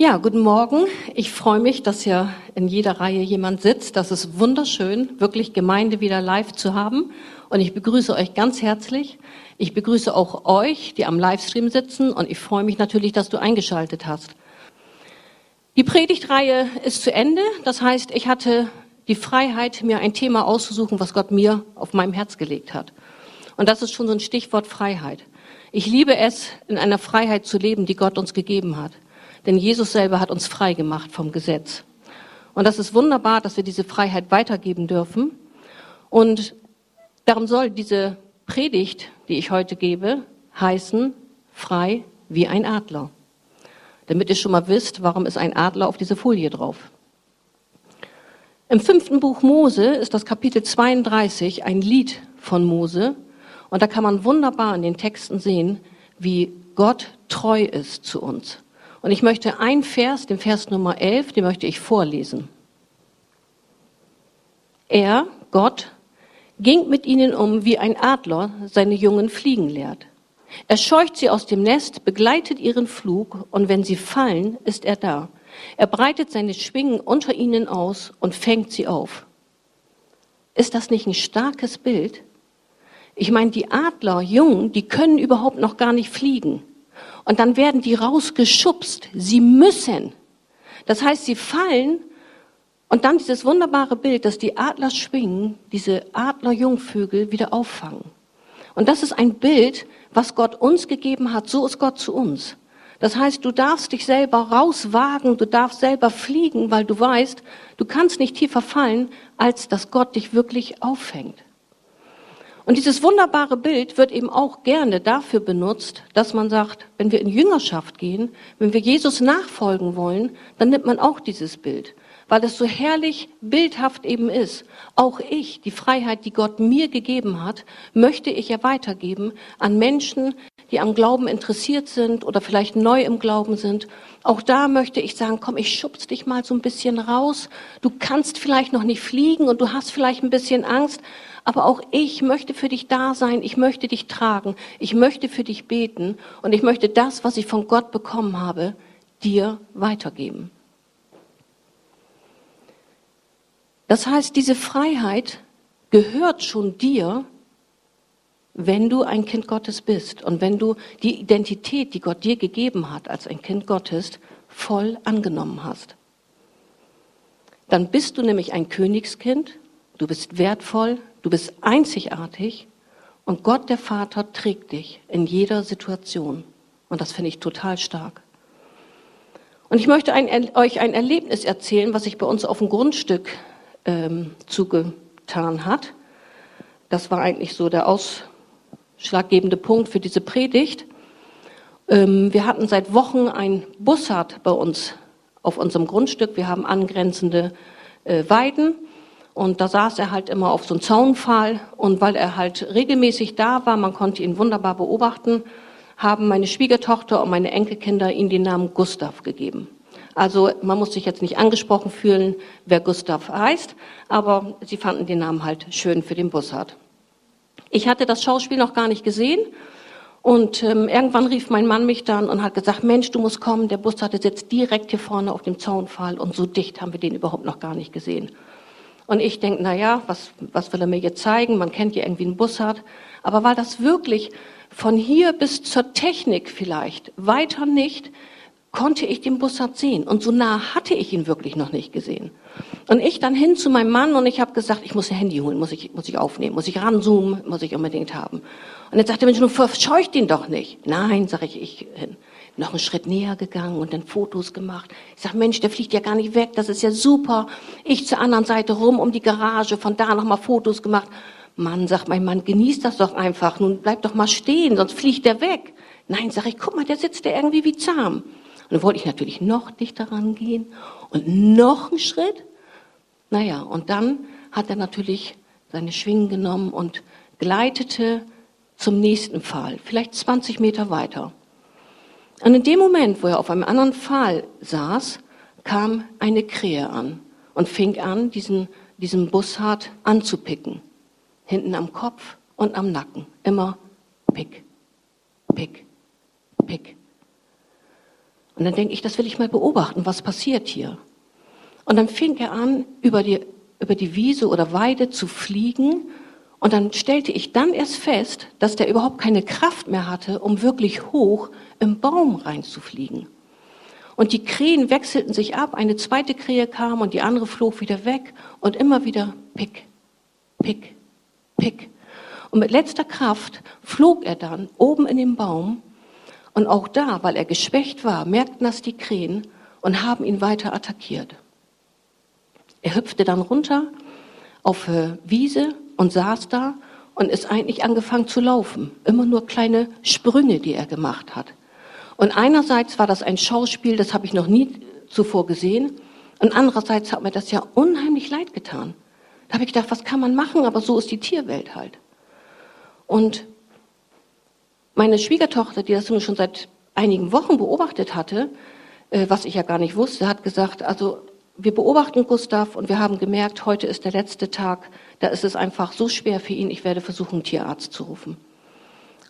Ja, guten Morgen. Ich freue mich, dass hier in jeder Reihe jemand sitzt. Das ist wunderschön, wirklich Gemeinde wieder live zu haben. Und ich begrüße euch ganz herzlich. Ich begrüße auch euch, die am Livestream sitzen. Und ich freue mich natürlich, dass du eingeschaltet hast. Die Predigtreihe ist zu Ende. Das heißt, ich hatte die Freiheit, mir ein Thema auszusuchen, was Gott mir auf meinem Herz gelegt hat. Und das ist schon so ein Stichwort Freiheit. Ich liebe es, in einer Freiheit zu leben, die Gott uns gegeben hat. Denn Jesus selber hat uns frei gemacht vom Gesetz. Und das ist wunderbar, dass wir diese Freiheit weitergeben dürfen. Und darum soll diese Predigt, die ich heute gebe, heißen, frei wie ein Adler. Damit ihr schon mal wisst, warum ist ein Adler auf diese Folie drauf. Im fünften Buch Mose ist das Kapitel 32 ein Lied von Mose. Und da kann man wunderbar in den Texten sehen, wie Gott treu ist zu uns. Und ich möchte ein Vers, den Vers Nummer 11, den möchte ich vorlesen. Er, Gott, ging mit ihnen um, wie ein Adler seine Jungen fliegen lehrt. Er scheucht sie aus dem Nest, begleitet ihren Flug, und wenn sie fallen, ist er da. Er breitet seine Schwingen unter ihnen aus und fängt sie auf. Ist das nicht ein starkes Bild? Ich meine, die Adlerjungen, die können überhaupt noch gar nicht fliegen. Und dann werden die rausgeschubst. Sie müssen. Das heißt, sie fallen und dann dieses wunderbare Bild, dass die Adler schwingen, diese Adlerjungvögel wieder auffangen. Und das ist ein Bild, was Gott uns gegeben hat. So ist Gott zu uns. Das heißt, du darfst dich selber rauswagen, du darfst selber fliegen, weil du weißt, du kannst nicht tiefer fallen, als dass Gott dich wirklich auffängt. Und dieses wunderbare Bild wird eben auch gerne dafür benutzt, dass man sagt, wenn wir in Jüngerschaft gehen, wenn wir Jesus nachfolgen wollen, dann nimmt man auch dieses Bild, weil es so herrlich bildhaft eben ist. Auch ich, die Freiheit, die Gott mir gegeben hat, möchte ich ja weitergeben an Menschen, die am Glauben interessiert sind oder vielleicht neu im Glauben sind. Auch da möchte ich sagen, komm, ich schubs dich mal so ein bisschen raus. Du kannst vielleicht noch nicht fliegen und du hast vielleicht ein bisschen Angst, aber auch ich möchte für dich da sein, ich möchte dich tragen, ich möchte für dich beten und ich möchte das, was ich von Gott bekommen habe, dir weitergeben. Das heißt, diese Freiheit gehört schon dir, wenn du ein Kind Gottes bist und wenn du die Identität, die Gott dir gegeben hat als ein Kind Gottes, voll angenommen hast. Dann bist du nämlich ein Königskind, du bist wertvoll, Du bist einzigartig und Gott, der Vater, trägt dich in jeder Situation. Und das finde ich total stark. Und ich möchte ein, euch ein Erlebnis erzählen, was sich bei uns auf dem Grundstück ähm, zugetan hat. Das war eigentlich so der ausschlaggebende Punkt für diese Predigt. Ähm, wir hatten seit Wochen ein Bussard bei uns auf unserem Grundstück. Wir haben angrenzende äh, Weiden und da saß er halt immer auf so einem Zaunpfahl. Und weil er halt regelmäßig da war, man konnte ihn wunderbar beobachten, haben meine Schwiegertochter und meine Enkelkinder ihm den Namen Gustav gegeben. Also man muss sich jetzt nicht angesprochen fühlen, wer Gustav heißt, aber sie fanden den Namen halt schön für den Bussard. Ich hatte das Schauspiel noch gar nicht gesehen und ähm, irgendwann rief mein Mann mich dann und hat gesagt, Mensch, du musst kommen, der Bussard sitzt direkt hier vorne auf dem Zaunpfahl und so dicht haben wir den überhaupt noch gar nicht gesehen. Und ich denke, na ja, was, was will er mir jetzt zeigen? Man kennt ja irgendwie einen Bussard. Aber weil das wirklich von hier bis zur Technik vielleicht weiter nicht, konnte ich den Bussard sehen. Und so nah hatte ich ihn wirklich noch nicht gesehen. Und ich dann hin zu meinem Mann und ich habe gesagt, ich muss ein Handy holen, muss ich, muss ich aufnehmen, muss ich ranzoomen, muss ich unbedingt haben. Und jetzt sagte er, Mensch, du verscheucht ihn doch nicht. Nein, sage ich, ich hin noch einen Schritt näher gegangen und dann Fotos gemacht. Ich sag, Mensch, der fliegt ja gar nicht weg, das ist ja super. Ich zur anderen Seite rum um die Garage, von da nochmal Fotos gemacht. Mann, sagt mein Mann, genießt das doch einfach. Nun bleib doch mal stehen, sonst fliegt der weg. Nein, sag ich, guck mal, der sitzt ja irgendwie wie zahm. Und dann wollte ich natürlich noch dichter rangehen und noch einen Schritt. Naja, und dann hat er natürlich seine Schwingen genommen und gleitete zum nächsten Pfahl, vielleicht 20 Meter weiter. Und in dem Moment, wo er auf einem anderen Pfahl saß, kam eine Krähe an und fing an, diesen, diesen Bussard anzupicken. Hinten am Kopf und am Nacken. Immer pick, pick, pick. Und dann denke ich, das will ich mal beobachten, was passiert hier. Und dann fing er an, über die, über die Wiese oder Weide zu fliegen. Und dann stellte ich dann erst fest, dass der überhaupt keine Kraft mehr hatte, um wirklich hoch im Baum reinzufliegen. Und die Krähen wechselten sich ab, eine zweite Krähe kam und die andere flog wieder weg und immer wieder pick, pick, pick. Und mit letzter Kraft flog er dann oben in den Baum und auch da, weil er geschwächt war, merkten das die Krähen und haben ihn weiter attackiert. Er hüpfte dann runter auf Wiese und saß da und ist eigentlich angefangen zu laufen. Immer nur kleine Sprünge, die er gemacht hat. Und einerseits war das ein Schauspiel, das habe ich noch nie zuvor gesehen. Und andererseits hat mir das ja unheimlich leid getan. Da habe ich gedacht, was kann man machen? Aber so ist die Tierwelt halt. Und meine Schwiegertochter, die das schon seit einigen Wochen beobachtet hatte, äh, was ich ja gar nicht wusste, hat gesagt, also wir beobachten Gustav und wir haben gemerkt, heute ist der letzte Tag, da ist es einfach so schwer für ihn, ich werde versuchen, einen Tierarzt zu rufen.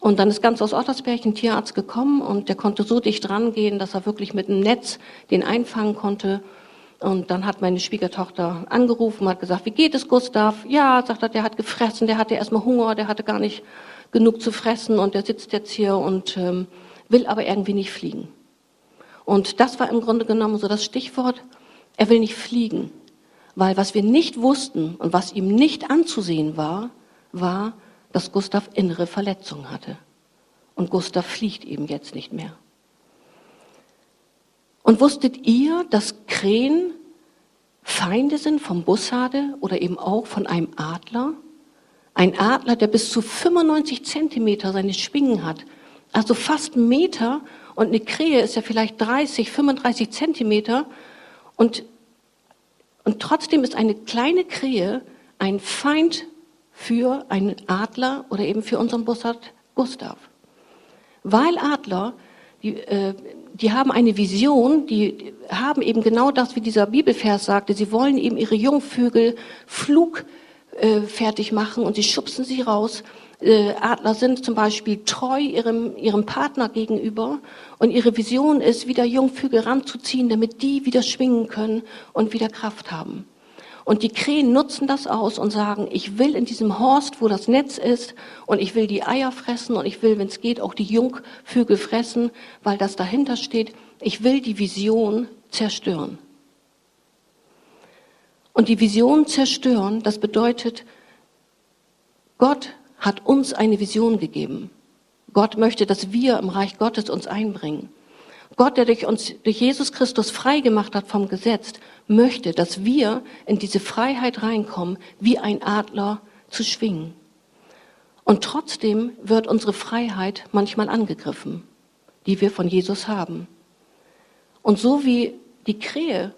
Und dann ist ganz aus Ottersberg ein Tierarzt gekommen und der konnte so dicht rangehen, dass er wirklich mit einem Netz den einfangen konnte. Und dann hat meine Schwiegertochter angerufen, hat gesagt, wie geht es Gustav? Ja, sagt er, der hat gefressen, der hatte erstmal Hunger, der hatte gar nicht genug zu fressen und der sitzt jetzt hier und ähm, will aber irgendwie nicht fliegen. Und das war im Grunde genommen so das Stichwort, er will nicht fliegen. Weil was wir nicht wussten und was ihm nicht anzusehen war, war, dass Gustav innere Verletzungen hatte. Und Gustav fliegt eben jetzt nicht mehr. Und wusstet ihr, dass Krähen Feinde sind vom Bussarde oder eben auch von einem Adler? Ein Adler, der bis zu 95 Zentimeter seine Schwingen hat, also fast einen Meter. Und eine Krähe ist ja vielleicht 30, 35 Zentimeter. Und, und trotzdem ist eine kleine Krähe ein Feind für einen Adler oder eben für unseren Bussard Gustav. Weil Adler, die, äh, die haben eine Vision, die haben eben genau das, wie dieser Bibelvers sagte, sie wollen eben ihre Jungvögel flug äh, fertig machen und sie schubsen sie raus. Äh, Adler sind zum Beispiel treu ihrem, ihrem Partner gegenüber und ihre Vision ist, wieder Jungvögel ranzuziehen, damit die wieder schwingen können und wieder Kraft haben. Und die Krähen nutzen das aus und sagen, ich will in diesem Horst, wo das Netz ist, und ich will die Eier fressen und ich will, wenn es geht, auch die Jungvögel fressen, weil das dahinter steht. Ich will die Vision zerstören. Und die Vision zerstören, das bedeutet, Gott hat uns eine Vision gegeben. Gott möchte, dass wir im Reich Gottes uns einbringen. Gott, der durch uns, durch Jesus Christus frei gemacht hat vom Gesetz, möchte, dass wir in diese Freiheit reinkommen, wie ein Adler zu schwingen. Und trotzdem wird unsere Freiheit manchmal angegriffen, die wir von Jesus haben. Und so wie die Krähe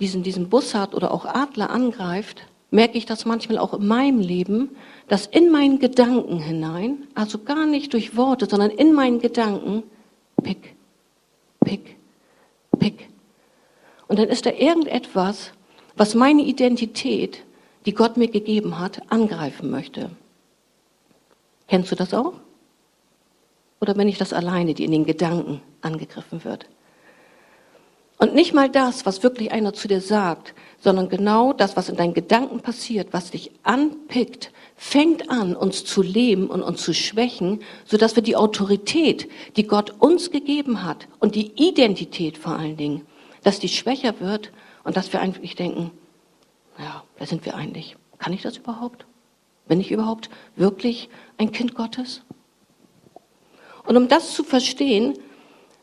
diesen, diesen Bussard oder auch Adler angreift, merke ich das manchmal auch in meinem Leben, dass in meinen Gedanken hinein, also gar nicht durch Worte, sondern in meinen Gedanken, pick, pick, pick. Und dann ist da irgendetwas, was meine Identität, die Gott mir gegeben hat, angreifen möchte. Kennst du das auch? Oder bin ich das alleine, die in den Gedanken angegriffen wird? Und nicht mal das, was wirklich einer zu dir sagt, sondern genau das, was in deinen Gedanken passiert, was dich anpickt, fängt an, uns zu leben und uns zu schwächen, sodass wir die Autorität, die Gott uns gegeben hat und die Identität vor allen Dingen, dass die schwächer wird und dass wir eigentlich denken, ja, wer sind wir eigentlich? Kann ich das überhaupt? Bin ich überhaupt wirklich ein Kind Gottes? Und um das zu verstehen,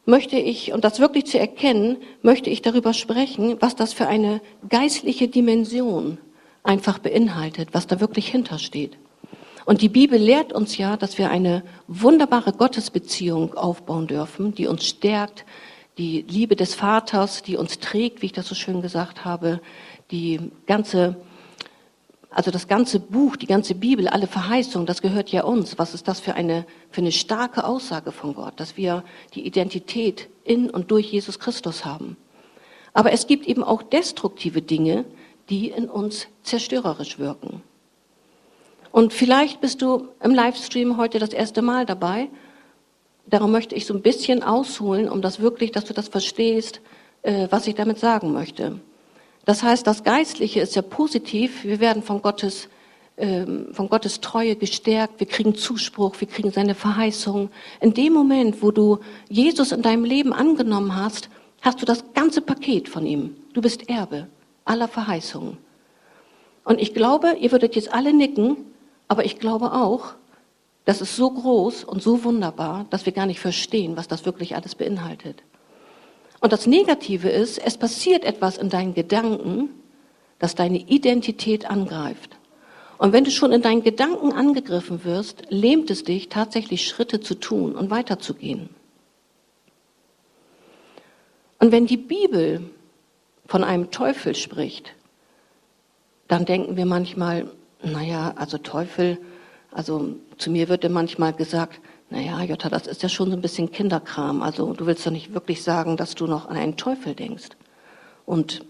möchte ich, und das wirklich zu erkennen, möchte ich darüber sprechen, was das für eine geistliche Dimension einfach beinhaltet, was da wirklich hintersteht. Und die Bibel lehrt uns ja, dass wir eine wunderbare Gottesbeziehung aufbauen dürfen, die uns stärkt, die Liebe des Vaters, die uns trägt, wie ich das so schön gesagt habe, die ganze also das ganze Buch, die ganze Bibel, alle Verheißungen, das gehört ja uns. Was ist das für eine, für eine starke Aussage von Gott, dass wir die Identität in und durch Jesus Christus haben. Aber es gibt eben auch destruktive Dinge, die in uns zerstörerisch wirken. Und vielleicht bist du im Livestream heute das erste Mal dabei darum möchte ich so ein bisschen ausholen, um das wirklich, dass du das verstehst, äh, was ich damit sagen möchte. Das heißt, das Geistliche ist ja positiv. Wir werden von Gottes, ähm, von Gottes Treue gestärkt. Wir kriegen Zuspruch. Wir kriegen seine Verheißung. In dem Moment, wo du Jesus in deinem Leben angenommen hast, hast du das ganze Paket von ihm. Du bist Erbe aller Verheißungen. Und ich glaube, ihr würdet jetzt alle nicken, aber ich glaube auch, das ist so groß und so wunderbar, dass wir gar nicht verstehen, was das wirklich alles beinhaltet. Und das Negative ist, es passiert etwas in deinen Gedanken, das deine Identität angreift. Und wenn du schon in deinen Gedanken angegriffen wirst, lähmt es dich, tatsächlich Schritte zu tun und weiterzugehen. Und wenn die Bibel von einem Teufel spricht, dann denken wir manchmal, naja, also Teufel, also zu mir wird ja manchmal gesagt, naja, Jutta, das ist ja schon so ein bisschen Kinderkram. Also du willst doch nicht wirklich sagen, dass du noch an einen Teufel denkst. Und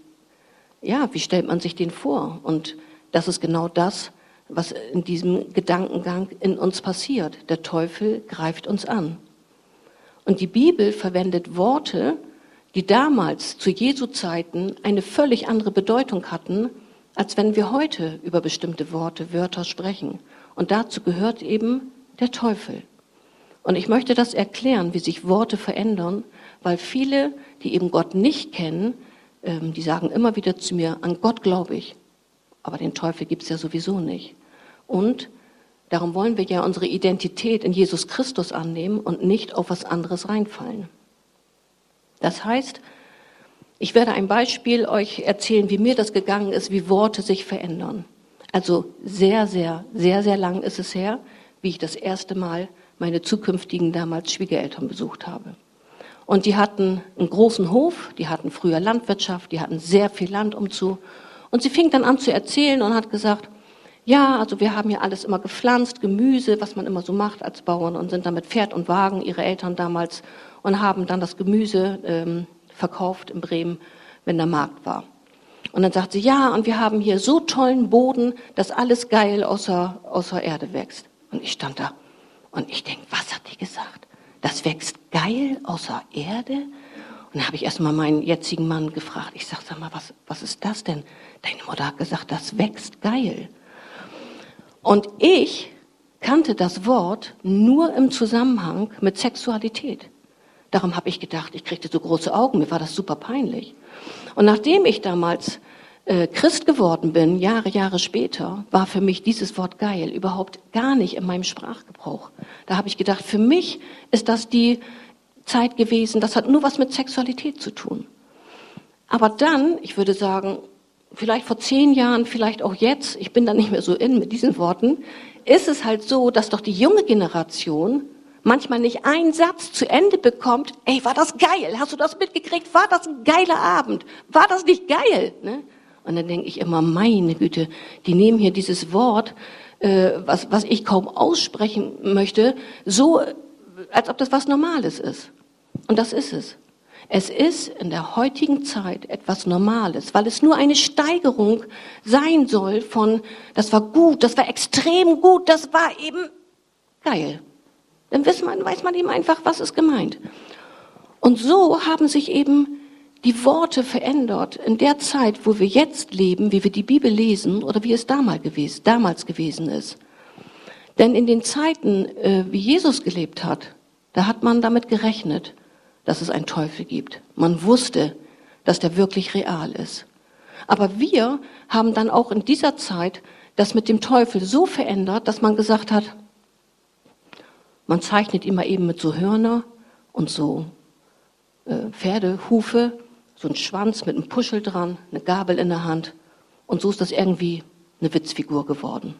ja, wie stellt man sich den vor? Und das ist genau das, was in diesem Gedankengang in uns passiert. Der Teufel greift uns an. Und die Bibel verwendet Worte, die damals zu Jesu Zeiten eine völlig andere Bedeutung hatten, als wenn wir heute über bestimmte Worte, Wörter sprechen. Und dazu gehört eben der Teufel. Und ich möchte das erklären, wie sich Worte verändern, weil viele, die eben Gott nicht kennen, ähm, die sagen immer wieder zu mir, an Gott glaube ich, aber den Teufel gibt es ja sowieso nicht. Und darum wollen wir ja unsere Identität in Jesus Christus annehmen und nicht auf was anderes reinfallen. Das heißt, ich werde ein Beispiel euch erzählen, wie mir das gegangen ist, wie Worte sich verändern. Also sehr, sehr, sehr, sehr lang ist es her, wie ich das erste Mal meine zukünftigen damals Schwiegereltern besucht habe. Und die hatten einen großen Hof, die hatten früher Landwirtschaft, die hatten sehr viel Land umzu. Und sie fing dann an zu erzählen und hat gesagt, ja, also wir haben hier alles immer gepflanzt, Gemüse, was man immer so macht als Bauern und sind dann mit Pferd und Wagen, ihre Eltern damals, und haben dann das Gemüse ähm, verkauft in Bremen, wenn der Markt war. Und dann sagt sie, ja, und wir haben hier so tollen Boden, dass alles geil außer, außer Erde wächst. Und ich stand da, und ich denke, was hat die gesagt? Das wächst geil außer Erde? Und dann habe ich erstmal meinen jetzigen Mann gefragt. Ich sage, sag mal, was, was ist das denn? Deine Mutter hat gesagt, das wächst geil. Und ich kannte das Wort nur im Zusammenhang mit Sexualität. Darum habe ich gedacht, ich kriegte so große Augen, mir war das super peinlich. Und nachdem ich damals äh, Christ geworden bin, Jahre, Jahre später, war für mich dieses Wort geil überhaupt gar nicht in meinem Sprachgebrauch. Da habe ich gedacht, für mich ist das die Zeit gewesen, das hat nur was mit Sexualität zu tun. Aber dann, ich würde sagen, vielleicht vor zehn Jahren, vielleicht auch jetzt, ich bin da nicht mehr so in mit diesen Worten, ist es halt so, dass doch die junge Generation manchmal nicht einen Satz zu Ende bekommt, ey, war das geil? Hast du das mitgekriegt? War das ein geiler Abend? War das nicht geil? Ne? Und dann denke ich immer, meine Güte, die nehmen hier dieses Wort, äh, was, was ich kaum aussprechen möchte, so, als ob das was Normales ist. Und das ist es. Es ist in der heutigen Zeit etwas Normales, weil es nur eine Steigerung sein soll von, das war gut, das war extrem gut, das war eben geil. Dann weiß man, weiß man eben einfach, was ist gemeint. Und so haben sich eben die Worte verändert in der Zeit, wo wir jetzt leben, wie wir die Bibel lesen oder wie es damals gewesen, damals gewesen ist. Denn in den Zeiten, äh, wie Jesus gelebt hat, da hat man damit gerechnet, dass es einen Teufel gibt. Man wusste, dass der wirklich real ist. Aber wir haben dann auch in dieser Zeit das mit dem Teufel so verändert, dass man gesagt hat, man zeichnet immer eben mit so Hörner und so äh, Pferdehufe so ein Schwanz mit einem Puschel dran, eine Gabel in der Hand. Und so ist das irgendwie eine Witzfigur geworden.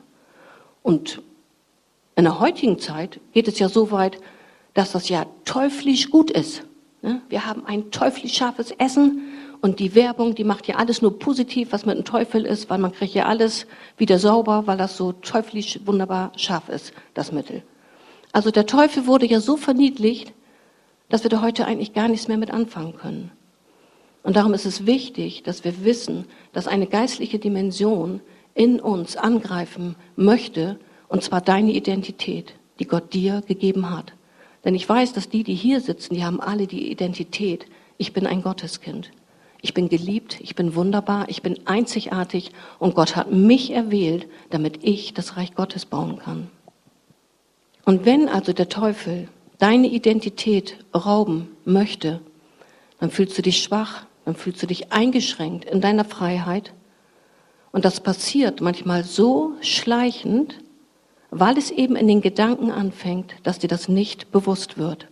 Und in der heutigen Zeit geht es ja so weit, dass das ja teuflisch gut ist. Ne? Wir haben ein teuflisch scharfes Essen und die Werbung, die macht ja alles nur positiv, was mit dem Teufel ist, weil man kriegt ja alles wieder sauber, weil das so teuflisch wunderbar scharf ist, das Mittel. Also der Teufel wurde ja so verniedlicht, dass wir da heute eigentlich gar nichts mehr mit anfangen können. Und darum ist es wichtig, dass wir wissen, dass eine geistliche Dimension in uns angreifen möchte, und zwar deine Identität, die Gott dir gegeben hat. Denn ich weiß, dass die, die hier sitzen, die haben alle die Identität, ich bin ein Gotteskind. Ich bin geliebt, ich bin wunderbar, ich bin einzigartig und Gott hat mich erwählt, damit ich das Reich Gottes bauen kann. Und wenn also der Teufel deine Identität rauben möchte, dann fühlst du dich schwach, dann fühlst du dich eingeschränkt in deiner Freiheit. Und das passiert manchmal so schleichend, weil es eben in den Gedanken anfängt, dass dir das nicht bewusst wird.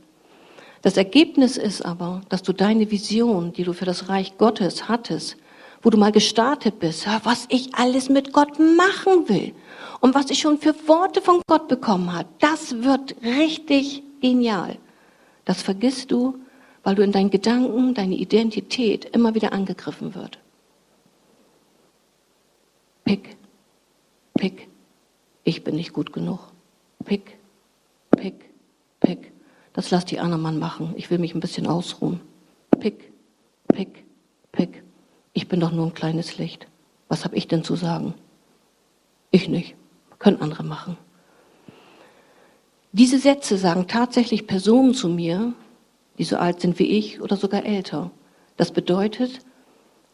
Das Ergebnis ist aber, dass du deine Vision, die du für das Reich Gottes hattest, wo du mal gestartet bist, was ich alles mit Gott machen will und was ich schon für Worte von Gott bekommen habe, das wird richtig genial. Das vergisst du, weil du in deinen Gedanken, deine Identität immer wieder angegriffen wird. Pick, pick, ich bin nicht gut genug. Pick, pick, pick. Das lass die anderen Mann machen. Ich will mich ein bisschen ausruhen. Pick, pick, pick. Ich bin doch nur ein kleines Licht. Was habe ich denn zu sagen? Ich nicht. Können andere machen. Diese Sätze sagen tatsächlich Personen zu mir, die so alt sind wie ich oder sogar älter. Das bedeutet,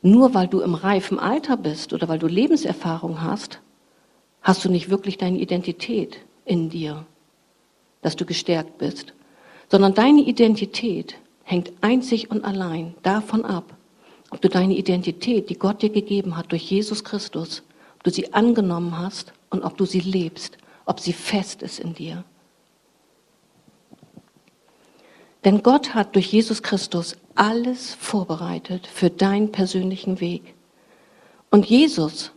nur weil du im reifen Alter bist oder weil du Lebenserfahrung hast, hast du nicht wirklich deine Identität in dir, dass du gestärkt bist, sondern deine Identität hängt einzig und allein davon ab, ob du deine Identität, die Gott dir gegeben hat durch Jesus Christus, ob du sie angenommen hast und ob du sie lebst, ob sie fest ist in dir. Denn Gott hat durch Jesus Christus alles vorbereitet für deinen persönlichen Weg. Und Jesus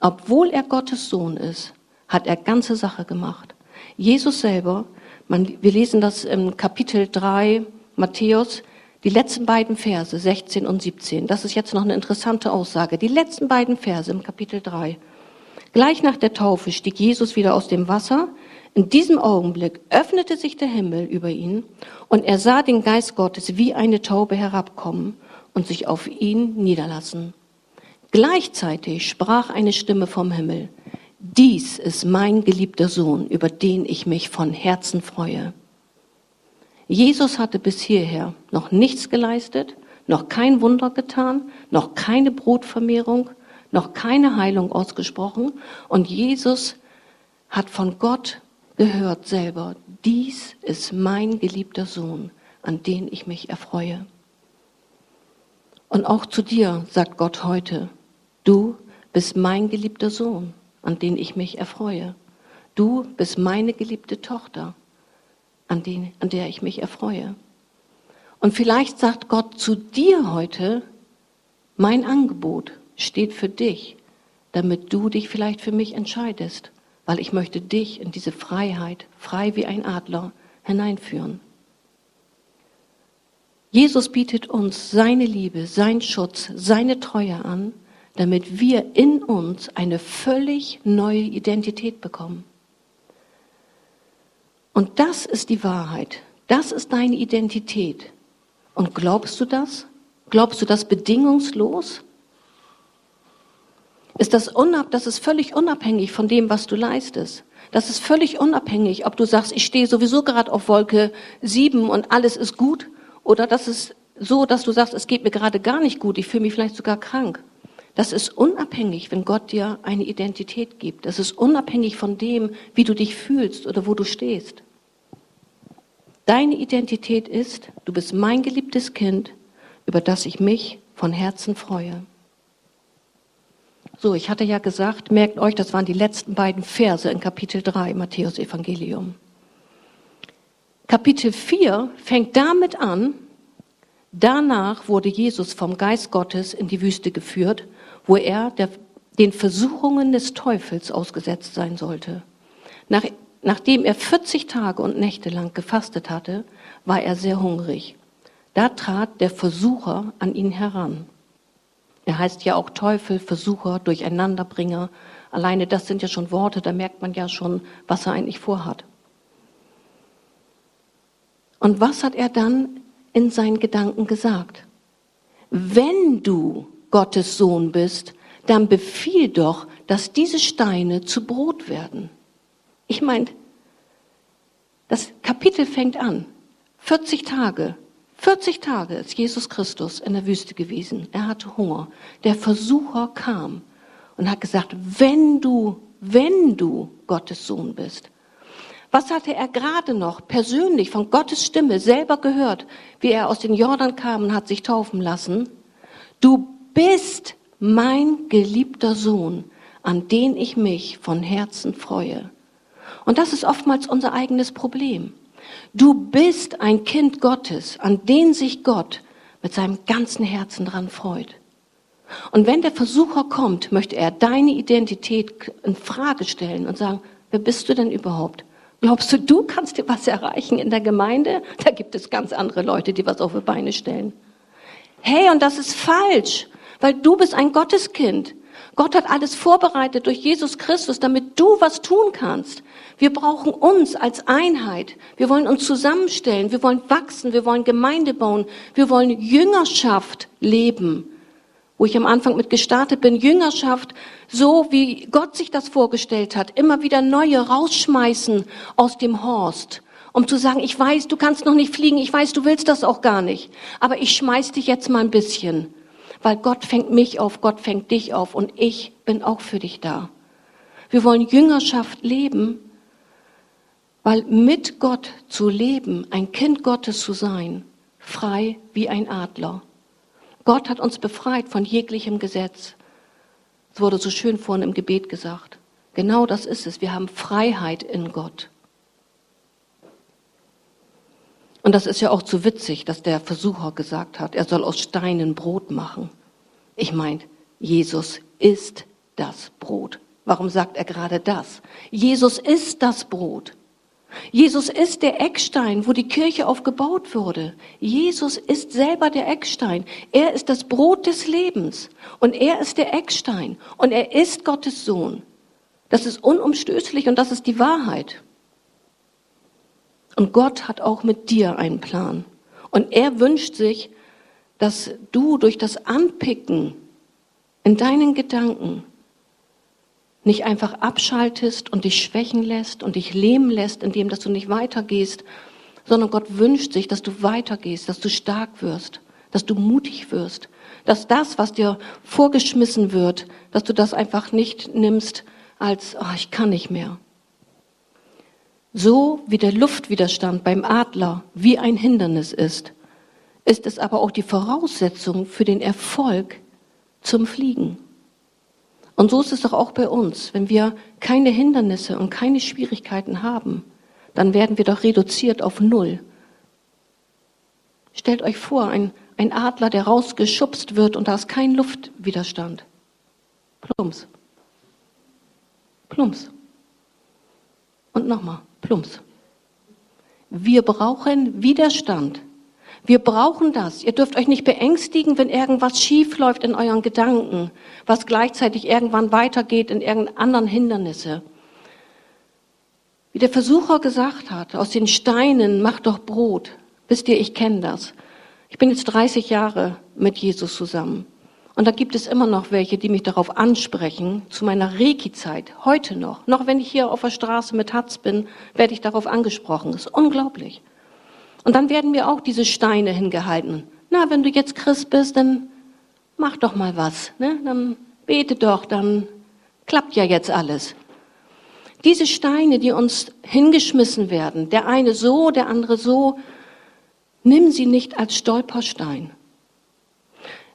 obwohl er Gottes Sohn ist, hat er ganze Sache gemacht. Jesus selber, man, wir lesen das im Kapitel 3 Matthäus, die letzten beiden Verse, 16 und 17. Das ist jetzt noch eine interessante Aussage. Die letzten beiden Verse im Kapitel 3. Gleich nach der Taufe stieg Jesus wieder aus dem Wasser. In diesem Augenblick öffnete sich der Himmel über ihn und er sah den Geist Gottes wie eine Taube herabkommen und sich auf ihn niederlassen. Gleichzeitig sprach eine Stimme vom Himmel, dies ist mein geliebter Sohn, über den ich mich von Herzen freue. Jesus hatte bis hierher noch nichts geleistet, noch kein Wunder getan, noch keine Brotvermehrung, noch keine Heilung ausgesprochen. Und Jesus hat von Gott gehört selber, dies ist mein geliebter Sohn, an den ich mich erfreue. Und auch zu dir sagt Gott heute, Du bist mein geliebter Sohn, an den ich mich erfreue. Du bist meine geliebte Tochter, an, den, an der ich mich erfreue. Und vielleicht sagt Gott zu dir heute, mein Angebot steht für dich, damit du dich vielleicht für mich entscheidest, weil ich möchte dich in diese Freiheit, frei wie ein Adler, hineinführen. Jesus bietet uns seine Liebe, seinen Schutz, seine Treue an damit wir in uns eine völlig neue Identität bekommen. Und das ist die Wahrheit. Das ist deine Identität. Und glaubst du das? Glaubst du das bedingungslos? Ist das, unab, das ist völlig unabhängig von dem, was du leistest. Das ist völlig unabhängig, ob du sagst, ich stehe sowieso gerade auf Wolke 7 und alles ist gut, oder das ist so, dass du sagst, es geht mir gerade gar nicht gut, ich fühle mich vielleicht sogar krank. Das ist unabhängig, wenn Gott dir eine Identität gibt. Das ist unabhängig von dem, wie du dich fühlst oder wo du stehst. Deine Identität ist, du bist mein geliebtes Kind, über das ich mich von Herzen freue. So, ich hatte ja gesagt, merkt euch, das waren die letzten beiden Verse in Kapitel 3 Matthäus Evangelium. Kapitel 4 fängt damit an, danach wurde Jesus vom Geist Gottes in die Wüste geführt, wo er der, den Versuchungen des Teufels ausgesetzt sein sollte. Nach, nachdem er 40 Tage und Nächte lang gefastet hatte, war er sehr hungrig. Da trat der Versucher an ihn heran. Er heißt ja auch Teufel, Versucher, Durcheinanderbringer. Alleine das sind ja schon Worte, da merkt man ja schon, was er eigentlich vorhat. Und was hat er dann in seinen Gedanken gesagt? Wenn du Gottes Sohn bist, dann befiehl doch, dass diese Steine zu Brot werden. Ich meine, das Kapitel fängt an. 40 Tage, 40 Tage ist Jesus Christus in der Wüste gewesen. Er hatte Hunger. Der Versucher kam und hat gesagt, wenn du, wenn du Gottes Sohn bist. Was hatte er gerade noch persönlich von Gottes Stimme selber gehört, wie er aus den Jordan kam und hat sich taufen lassen? Du bist mein geliebter Sohn, an den ich mich von Herzen freue. Und das ist oftmals unser eigenes Problem. Du bist ein Kind Gottes, an den sich Gott mit seinem ganzen Herzen dran freut. Und wenn der Versucher kommt, möchte er deine Identität in Frage stellen und sagen, wer bist du denn überhaupt? Glaubst du, du kannst dir was erreichen in der Gemeinde? Da gibt es ganz andere Leute, die was auf die Beine stellen. Hey, und das ist falsch, weil du bist ein Gotteskind. Gott hat alles vorbereitet durch Jesus Christus, damit du was tun kannst. Wir brauchen uns als Einheit. Wir wollen uns zusammenstellen. Wir wollen wachsen. Wir wollen Gemeinde bauen. Wir wollen Jüngerschaft leben. Wo ich am Anfang mit gestartet bin, Jüngerschaft, so wie Gott sich das vorgestellt hat, immer wieder neue rausschmeißen aus dem Horst um zu sagen, ich weiß, du kannst noch nicht fliegen, ich weiß, du willst das auch gar nicht, aber ich schmeiß dich jetzt mal ein bisschen weil Gott fängt mich auf, Gott fängt dich auf und ich bin auch für dich da. Wir wollen Jüngerschaft leben, weil mit Gott zu leben, ein Kind Gottes zu sein, frei wie ein Adler. Gott hat uns befreit von jeglichem Gesetz. Es wurde so schön vorhin im Gebet gesagt. Genau das ist es. Wir haben Freiheit in Gott. Und das ist ja auch zu witzig, dass der Versucher gesagt hat, er soll aus Steinen Brot machen. Ich meine, Jesus ist das Brot. Warum sagt er gerade das? Jesus ist das Brot. Jesus ist der Eckstein, wo die Kirche aufgebaut wurde. Jesus ist selber der Eckstein. Er ist das Brot des Lebens. Und er ist der Eckstein. Und er ist Gottes Sohn. Das ist unumstößlich und das ist die Wahrheit. Und Gott hat auch mit dir einen Plan. Und er wünscht sich, dass du durch das Anpicken in deinen Gedanken nicht einfach abschaltest und dich schwächen lässt und dich lähmen lässt, indem dass du nicht weitergehst, sondern Gott wünscht sich, dass du weitergehst, dass du stark wirst, dass du mutig wirst, dass das, was dir vorgeschmissen wird, dass du das einfach nicht nimmst als, oh, ich kann nicht mehr, so wie der Luftwiderstand beim Adler wie ein Hindernis ist, ist es aber auch die Voraussetzung für den Erfolg zum Fliegen. Und so ist es doch auch bei uns. Wenn wir keine Hindernisse und keine Schwierigkeiten haben, dann werden wir doch reduziert auf Null. Stellt euch vor, ein, ein Adler, der rausgeschubst wird und da ist kein Luftwiderstand. Plumps. Plumps. Und nochmal. Plumps. Wir brauchen Widerstand. Wir brauchen das. Ihr dürft euch nicht beängstigen, wenn irgendwas schief läuft in euren Gedanken, was gleichzeitig irgendwann weitergeht in irgendeinen anderen Hindernisse. Wie der Versucher gesagt hat, aus den Steinen macht doch Brot. Wisst ihr, ich kenne das. Ich bin jetzt 30 Jahre mit Jesus zusammen. Und da gibt es immer noch welche, die mich darauf ansprechen, zu meiner Reiki-Zeit, heute noch. Noch wenn ich hier auf der Straße mit Hatz bin, werde ich darauf angesprochen. Das ist unglaublich. Und dann werden mir auch diese Steine hingehalten. Na, wenn du jetzt Christ bist, dann mach doch mal was. Ne? Dann bete doch, dann klappt ja jetzt alles. Diese Steine, die uns hingeschmissen werden, der eine so, der andere so, nimm sie nicht als Stolperstein,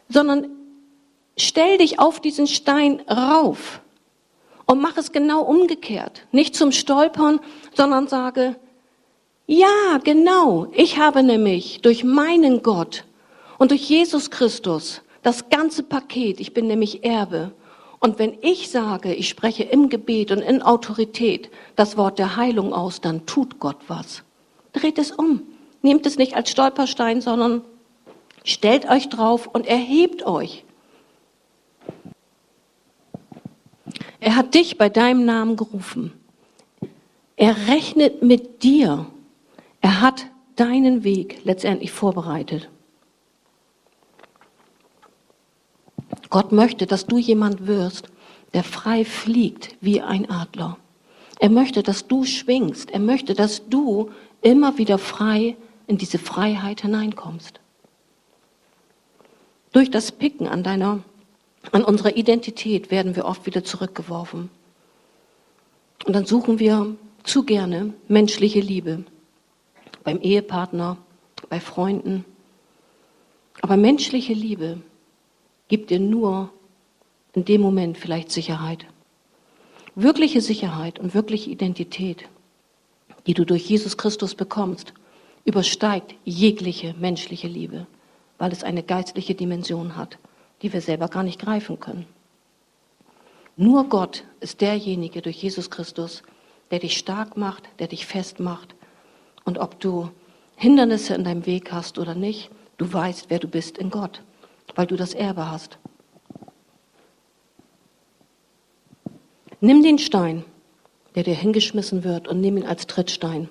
sondern stell dich auf diesen Stein rauf und mach es genau umgekehrt. Nicht zum Stolpern, sondern sage, ja, genau, ich habe nämlich durch meinen Gott und durch Jesus Christus das ganze Paket, ich bin nämlich Erbe. Und wenn ich sage, ich spreche im Gebet und in Autorität das Wort der Heilung aus, dann tut Gott was. Dreht es um. Nehmt es nicht als Stolperstein, sondern stellt euch drauf und erhebt euch. Er hat dich bei deinem Namen gerufen. Er rechnet mit dir. Er hat deinen Weg letztendlich vorbereitet. Gott möchte, dass du jemand wirst, der frei fliegt wie ein Adler. Er möchte, dass du schwingst. Er möchte, dass du immer wieder frei in diese Freiheit hineinkommst. Durch das Picken an deiner, an unserer Identität werden wir oft wieder zurückgeworfen. Und dann suchen wir zu gerne menschliche Liebe beim Ehepartner, bei Freunden. Aber menschliche Liebe gibt dir nur in dem Moment vielleicht Sicherheit. Wirkliche Sicherheit und wirkliche Identität, die du durch Jesus Christus bekommst, übersteigt jegliche menschliche Liebe, weil es eine geistliche Dimension hat, die wir selber gar nicht greifen können. Nur Gott ist derjenige durch Jesus Christus, der dich stark macht, der dich festmacht. Und ob du Hindernisse in deinem Weg hast oder nicht, du weißt, wer du bist in Gott, weil du das Erbe hast. Nimm den Stein, der dir hingeschmissen wird, und nimm ihn als Trittstein.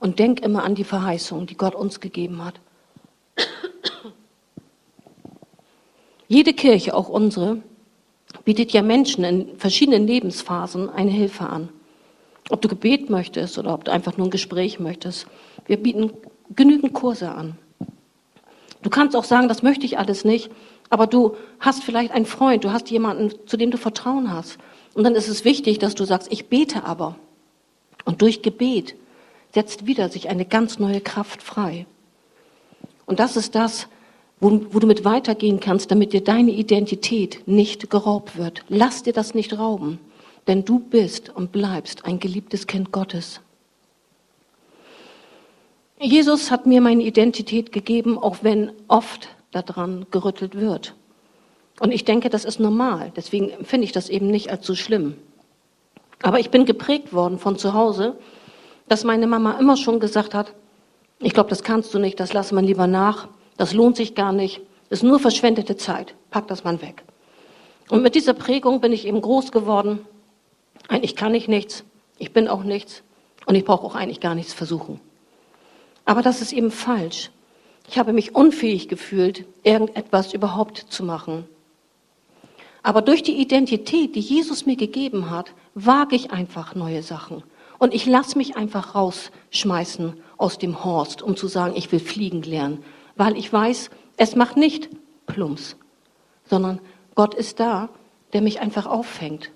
Und denk immer an die Verheißung, die Gott uns gegeben hat. Jede Kirche, auch unsere, bietet ja Menschen in verschiedenen Lebensphasen eine Hilfe an. Ob du Gebet möchtest oder ob du einfach nur ein Gespräch möchtest. Wir bieten genügend Kurse an. Du kannst auch sagen, das möchte ich alles nicht, aber du hast vielleicht einen Freund, du hast jemanden, zu dem du Vertrauen hast. Und dann ist es wichtig, dass du sagst, ich bete aber. Und durch Gebet setzt wieder sich eine ganz neue Kraft frei. Und das ist das, wo, wo, du mit weitergehen kannst, damit dir deine Identität nicht geraubt wird. Lass dir das nicht rauben, denn du bist und bleibst ein geliebtes Kind Gottes. Jesus hat mir meine Identität gegeben, auch wenn oft daran gerüttelt wird. Und ich denke, das ist normal. Deswegen finde ich das eben nicht als so schlimm. Aber ich bin geprägt worden von zu Hause, dass meine Mama immer schon gesagt hat, ich glaube, das kannst du nicht, das lasse man lieber nach, das lohnt sich gar nicht, ist nur verschwendete Zeit, pack das mal weg. Und mit dieser Prägung bin ich eben groß geworden. Eigentlich kann ich nichts, ich bin auch nichts und ich brauche auch eigentlich gar nichts versuchen. Aber das ist eben falsch. Ich habe mich unfähig gefühlt, irgendetwas überhaupt zu machen. Aber durch die Identität, die Jesus mir gegeben hat, wage ich einfach neue Sachen. Und ich lasse mich einfach rausschmeißen aus dem Horst, um zu sagen, ich will fliegen lernen. Weil ich weiß, es macht nicht Plumps, sondern Gott ist da, der mich einfach auffängt.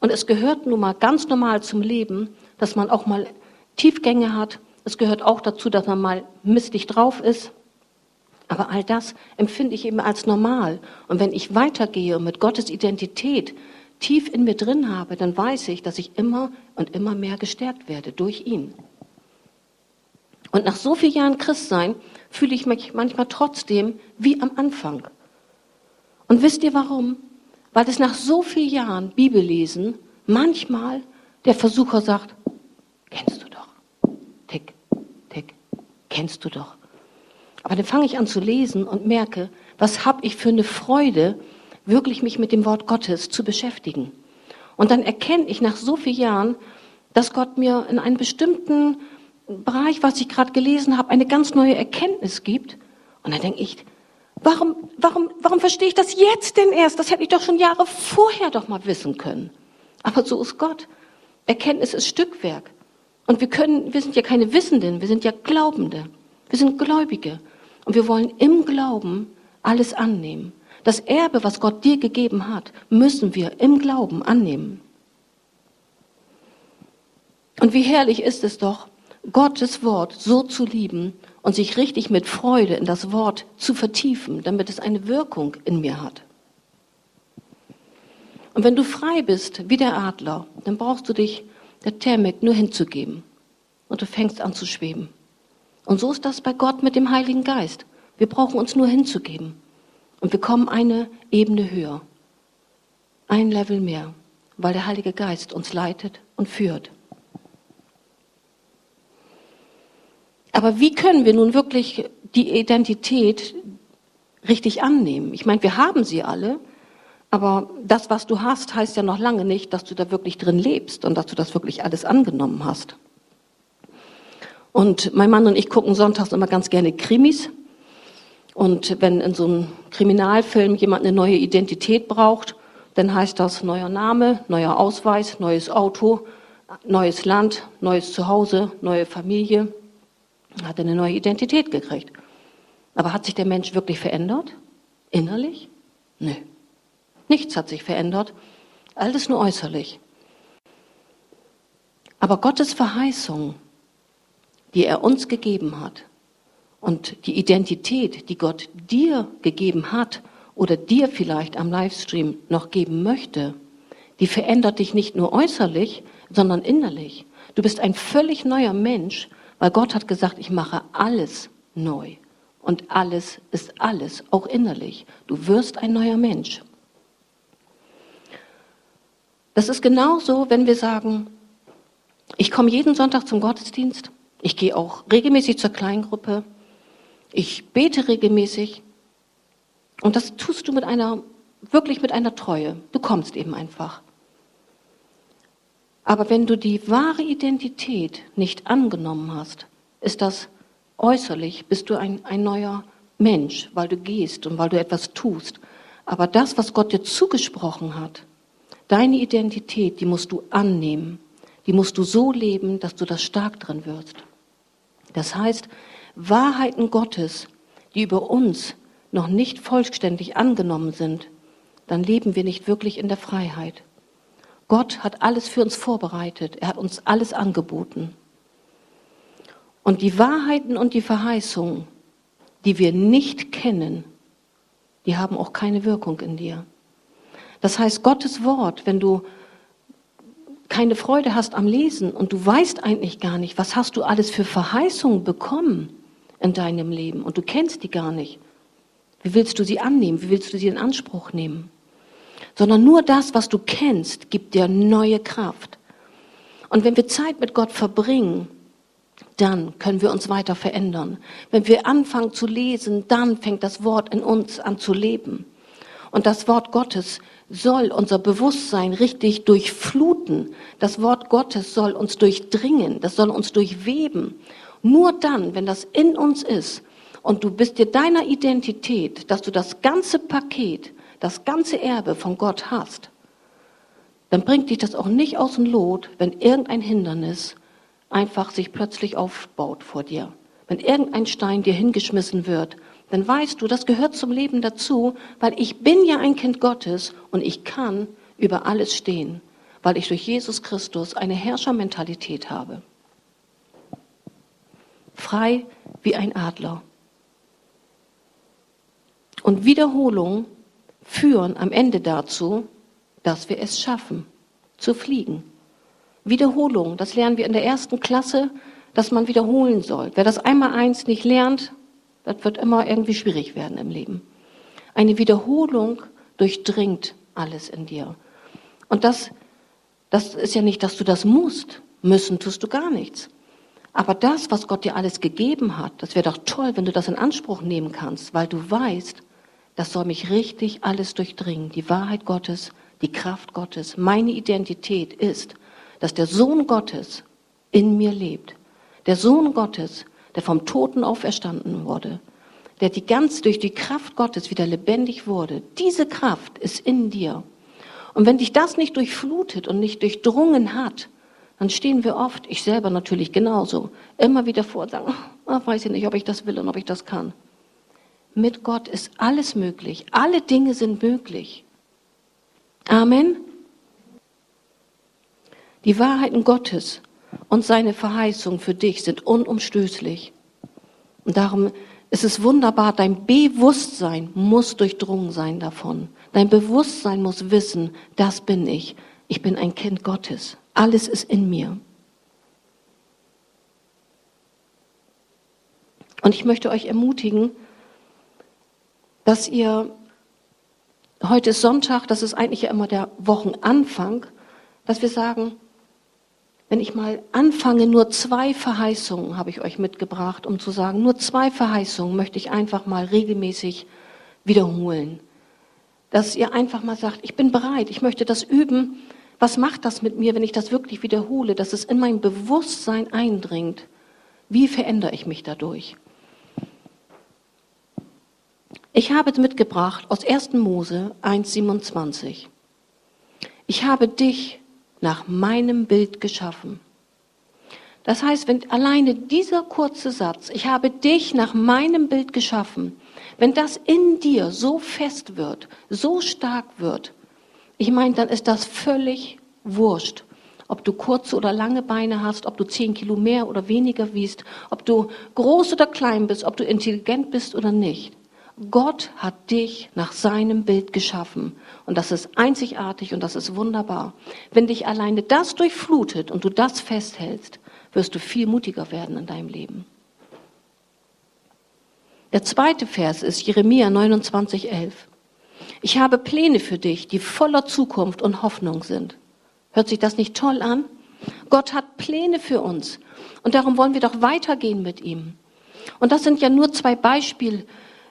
Und es gehört nun mal ganz normal zum Leben, dass man auch mal Tiefgänge hat. Es gehört auch dazu, dass man mal mistig drauf ist. Aber all das empfinde ich eben als normal. Und wenn ich weitergehe und mit Gottes Identität tief in mir drin habe, dann weiß ich, dass ich immer und immer mehr gestärkt werde durch ihn. Und nach so vielen Jahren Christsein fühle ich mich manchmal trotzdem wie am Anfang. Und wisst ihr warum? Weil es nach so vielen Jahren Bibellesen manchmal der Versucher sagt, kennst du doch. Tick, tick, kennst du doch. Aber dann fange ich an zu lesen und merke, was habe ich für eine Freude, wirklich mich mit dem Wort Gottes zu beschäftigen. Und dann erkenne ich nach so vielen Jahren, dass Gott mir in einem bestimmten Bereich, was ich gerade gelesen habe, eine ganz neue Erkenntnis gibt. Und dann denke ich, warum, warum, warum verstehe ich das jetzt denn erst? Das hätte ich doch schon Jahre vorher doch mal wissen können. Aber so ist Gott. Erkenntnis ist Stückwerk. Und wir können, wir sind ja keine Wissenden, wir sind ja Glaubende. Wir sind Gläubige. Und wir wollen im Glauben alles annehmen. Das Erbe, was Gott dir gegeben hat, müssen wir im Glauben annehmen. Und wie herrlich ist es doch, Gottes Wort so zu lieben und sich richtig mit Freude in das Wort zu vertiefen, damit es eine Wirkung in mir hat. Und wenn du frei bist, wie der Adler, dann brauchst du dich der Thermik nur hinzugeben. Und du fängst an zu schweben. Und so ist das bei Gott mit dem Heiligen Geist. Wir brauchen uns nur hinzugeben. Und wir kommen eine Ebene höher. Ein Level mehr, weil der Heilige Geist uns leitet und führt. Aber wie können wir nun wirklich die Identität richtig annehmen? Ich meine, wir haben sie alle, aber das, was du hast, heißt ja noch lange nicht, dass du da wirklich drin lebst und dass du das wirklich alles angenommen hast. Und mein Mann und ich gucken sonntags immer ganz gerne Krimis. Und wenn in so einem Kriminalfilm jemand eine neue Identität braucht, dann heißt das neuer Name, neuer Ausweis, neues Auto, neues Land, neues Zuhause, neue Familie. Hat er eine neue Identität gekriegt. Aber hat sich der Mensch wirklich verändert? Innerlich? Nö. Nichts hat sich verändert. Alles nur äußerlich. Aber Gottes Verheißung, die er uns gegeben hat, und die Identität, die Gott dir gegeben hat oder dir vielleicht am Livestream noch geben möchte, die verändert dich nicht nur äußerlich, sondern innerlich. Du bist ein völlig neuer Mensch, weil Gott hat gesagt, ich mache alles neu. Und alles ist alles, auch innerlich. Du wirst ein neuer Mensch. Das ist genauso, wenn wir sagen, ich komme jeden Sonntag zum Gottesdienst, ich gehe auch regelmäßig zur Kleingruppe, ich bete regelmäßig und das tust du mit einer, wirklich mit einer Treue. Du kommst eben einfach. Aber wenn du die wahre Identität nicht angenommen hast, ist das äußerlich, bist du ein, ein neuer Mensch, weil du gehst und weil du etwas tust. Aber das, was Gott dir zugesprochen hat, deine Identität, die musst du annehmen. Die musst du so leben, dass du das stark drin wirst. Das heißt, Wahrheiten Gottes, die über uns noch nicht vollständig angenommen sind, dann leben wir nicht wirklich in der Freiheit. Gott hat alles für uns vorbereitet, er hat uns alles angeboten. Und die Wahrheiten und die Verheißungen, die wir nicht kennen, die haben auch keine Wirkung in dir. Das heißt, Gottes Wort, wenn du keine Freude hast am Lesen und du weißt eigentlich gar nicht, was hast du alles für Verheißungen bekommen, in deinem Leben und du kennst die gar nicht. Wie willst du sie annehmen? Wie willst du sie in Anspruch nehmen? Sondern nur das, was du kennst, gibt dir neue Kraft. Und wenn wir Zeit mit Gott verbringen, dann können wir uns weiter verändern. Wenn wir anfangen zu lesen, dann fängt das Wort in uns an zu leben. Und das Wort Gottes soll unser Bewusstsein richtig durchfluten. Das Wort Gottes soll uns durchdringen, das soll uns durchweben. Nur dann, wenn das in uns ist und du bist dir deiner Identität, dass du das ganze Paket, das ganze Erbe von Gott hast, dann bringt dich das auch nicht aus dem Lot, wenn irgendein Hindernis einfach sich plötzlich aufbaut vor dir. Wenn irgendein Stein dir hingeschmissen wird, dann weißt du, das gehört zum Leben dazu, weil ich bin ja ein Kind Gottes und ich kann über alles stehen, weil ich durch Jesus Christus eine Herrschermentalität habe frei wie ein Adler. Und Wiederholungen führen am Ende dazu, dass wir es schaffen, zu fliegen. Wiederholung, das lernen wir in der ersten Klasse, dass man wiederholen soll. Wer das einmal eins nicht lernt, das wird immer irgendwie schwierig werden im Leben. Eine Wiederholung durchdringt alles in dir. Und das, das ist ja nicht, dass du das musst. Müssen tust du gar nichts. Aber das, was Gott dir alles gegeben hat, das wäre doch toll, wenn du das in Anspruch nehmen kannst, weil du weißt, das soll mich richtig alles durchdringen. Die Wahrheit Gottes, die Kraft Gottes, meine Identität ist, dass der Sohn Gottes in mir lebt. Der Sohn Gottes, der vom Toten auferstanden wurde, der die ganz durch die Kraft Gottes wieder lebendig wurde. Diese Kraft ist in dir. Und wenn dich das nicht durchflutet und nicht durchdrungen hat, dann stehen wir oft, ich selber natürlich genauso, immer wieder vor und sagen, oh, weiß ich nicht, ob ich das will und ob ich das kann. Mit Gott ist alles möglich. Alle Dinge sind möglich. Amen. Die Wahrheiten Gottes und seine Verheißung für dich sind unumstößlich. Und darum ist es wunderbar, dein Bewusstsein muss durchdrungen sein davon. Dein Bewusstsein muss wissen, das bin ich. Ich bin ein Kind Gottes. Alles ist in mir. Und ich möchte euch ermutigen, dass ihr, heute ist Sonntag, das ist eigentlich ja immer der Wochenanfang, dass wir sagen, wenn ich mal anfange, nur zwei Verheißungen habe ich euch mitgebracht, um zu sagen, nur zwei Verheißungen möchte ich einfach mal regelmäßig wiederholen. Dass ihr einfach mal sagt, ich bin bereit, ich möchte das üben, was macht das mit mir, wenn ich das wirklich wiederhole, dass es in mein Bewusstsein eindringt? Wie verändere ich mich dadurch? Ich habe mitgebracht aus 1. Mose 1,27. Ich habe dich nach meinem Bild geschaffen. Das heißt, wenn alleine dieser kurze Satz, ich habe dich nach meinem Bild geschaffen, wenn das in dir so fest wird, so stark wird, ich meine, dann ist das völlig wurscht. Ob du kurze oder lange Beine hast, ob du zehn Kilo mehr oder weniger wiest, ob du groß oder klein bist, ob du intelligent bist oder nicht. Gott hat dich nach seinem Bild geschaffen. Und das ist einzigartig und das ist wunderbar. Wenn dich alleine das durchflutet und du das festhältst, wirst du viel mutiger werden in deinem Leben. Der zweite Vers ist Jeremia 29, 11. Ich habe Pläne für dich, die voller Zukunft und Hoffnung sind. Hört sich das nicht toll an? Gott hat Pläne für uns. Und darum wollen wir doch weitergehen mit ihm. Und das sind ja nur zwei Beispiel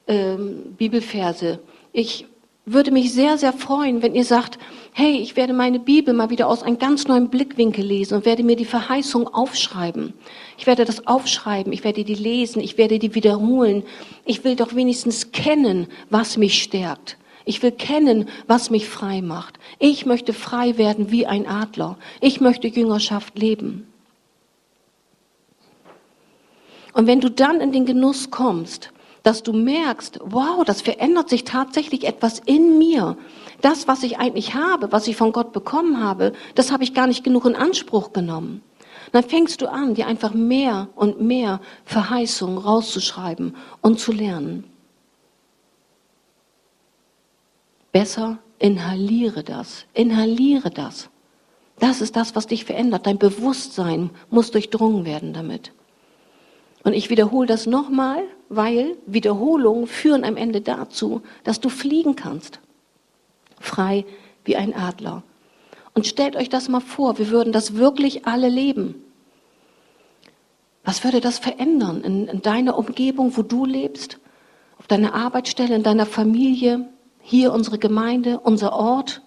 ähm, Bibelverse. Ich würde mich sehr, sehr freuen, wenn ihr sagt, hey, ich werde meine Bibel mal wieder aus einem ganz neuen Blickwinkel lesen und werde mir die Verheißung aufschreiben. Ich werde das aufschreiben, ich werde die lesen, ich werde die wiederholen. Ich will doch wenigstens kennen, was mich stärkt. Ich will kennen, was mich frei macht. Ich möchte frei werden wie ein Adler. Ich möchte Jüngerschaft leben. Und wenn du dann in den Genuss kommst, dass du merkst, wow, das verändert sich tatsächlich etwas in mir. Das, was ich eigentlich habe, was ich von Gott bekommen habe, das habe ich gar nicht genug in Anspruch genommen. Dann fängst du an, dir einfach mehr und mehr Verheißungen rauszuschreiben und zu lernen. Besser inhaliere das, inhaliere das. Das ist das, was dich verändert. Dein Bewusstsein muss durchdrungen werden damit. Und ich wiederhole das nochmal, weil Wiederholungen führen am Ende dazu, dass du fliegen kannst. Frei wie ein Adler. Und stellt euch das mal vor, wir würden das wirklich alle leben. Was würde das verändern in, in deiner Umgebung, wo du lebst, auf deiner Arbeitsstelle, in deiner Familie, hier unsere Gemeinde, unser Ort?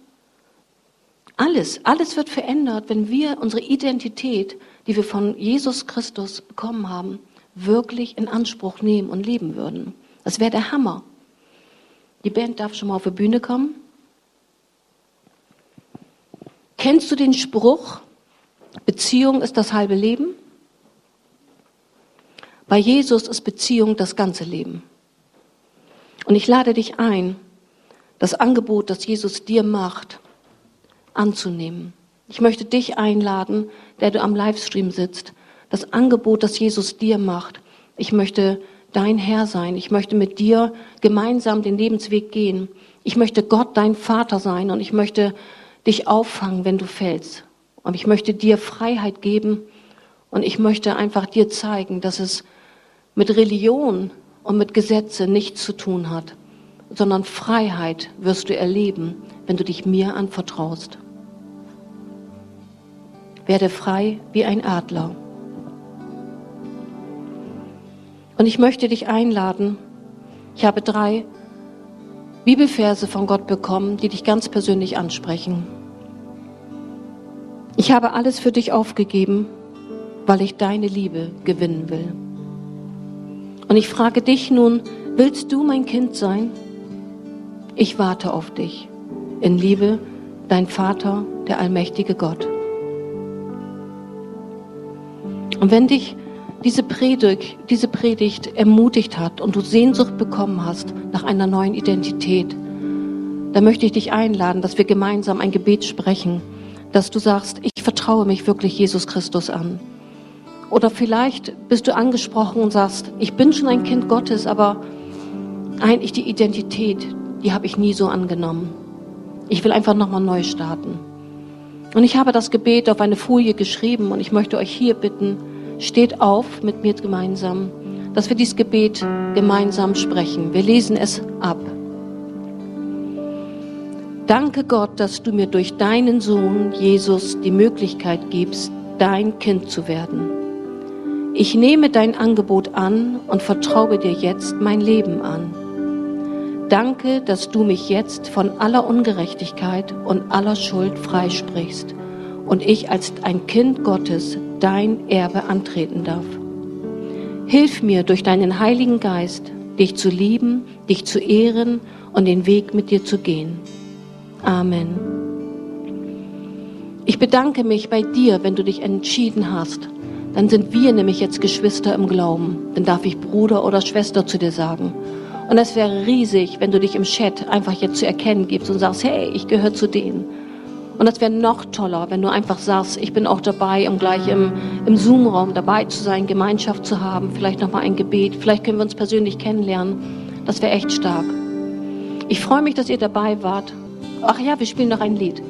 Alles, alles wird verändert, wenn wir unsere Identität, die wir von Jesus Christus bekommen haben, wirklich in Anspruch nehmen und leben würden. Das wäre der Hammer. Die Band darf schon mal auf die Bühne kommen. Kennst du den Spruch, Beziehung ist das halbe Leben? Bei Jesus ist Beziehung das ganze Leben. Und ich lade dich ein, das Angebot, das Jesus dir macht, anzunehmen. Ich möchte dich einladen, der du am Livestream sitzt, das Angebot, das Jesus dir macht. Ich möchte dein Herr sein. Ich möchte mit dir gemeinsam den Lebensweg gehen. Ich möchte Gott dein Vater sein und ich möchte dich auffangen, wenn du fällst. Und ich möchte dir Freiheit geben und ich möchte einfach dir zeigen, dass es mit Religion und mit Gesetze nichts zu tun hat, sondern Freiheit wirst du erleben, wenn du dich mir anvertraust. Werde frei wie ein Adler. Und ich möchte dich einladen. Ich habe drei Bibelverse von Gott bekommen, die dich ganz persönlich ansprechen. Ich habe alles für dich aufgegeben, weil ich deine Liebe gewinnen will. Und ich frage dich nun, willst du mein Kind sein? Ich warte auf dich. In Liebe, dein Vater, der allmächtige Gott. Und wenn dich diese Predigt, diese Predigt ermutigt hat und du Sehnsucht bekommen hast nach einer neuen Identität, dann möchte ich dich einladen, dass wir gemeinsam ein Gebet sprechen, dass du sagst, ich vertraue mich wirklich Jesus Christus an. Oder vielleicht bist du angesprochen und sagst, ich bin schon ein Kind Gottes, aber eigentlich die Identität, die habe ich nie so angenommen. Ich will einfach nochmal neu starten. Und ich habe das Gebet auf eine Folie geschrieben und ich möchte euch hier bitten, steht auf mit mir gemeinsam, dass wir dieses Gebet gemeinsam sprechen. Wir lesen es ab. Danke Gott, dass du mir durch deinen Sohn Jesus die Möglichkeit gibst, dein Kind zu werden. Ich nehme dein Angebot an und vertraue dir jetzt mein Leben an. Danke, dass du mich jetzt von aller Ungerechtigkeit und aller Schuld freisprichst und ich als ein Kind Gottes dein Erbe antreten darf. Hilf mir durch deinen Heiligen Geist, dich zu lieben, dich zu ehren und den Weg mit dir zu gehen. Amen. Ich bedanke mich bei dir, wenn du dich entschieden hast, dann sind wir nämlich jetzt Geschwister im Glauben. Dann darf ich Bruder oder Schwester zu dir sagen. Und es wäre riesig, wenn du dich im Chat einfach jetzt zu erkennen gibst und sagst, hey, ich gehöre zu denen. Und das wäre noch toller, wenn du einfach sagst, ich bin auch dabei, um gleich im, im Zoom-Raum dabei zu sein, Gemeinschaft zu haben, vielleicht nochmal ein Gebet, vielleicht können wir uns persönlich kennenlernen. Das wäre echt stark. Ich freue mich, dass ihr dabei wart. Ach ja, wir spielen noch ein Lied.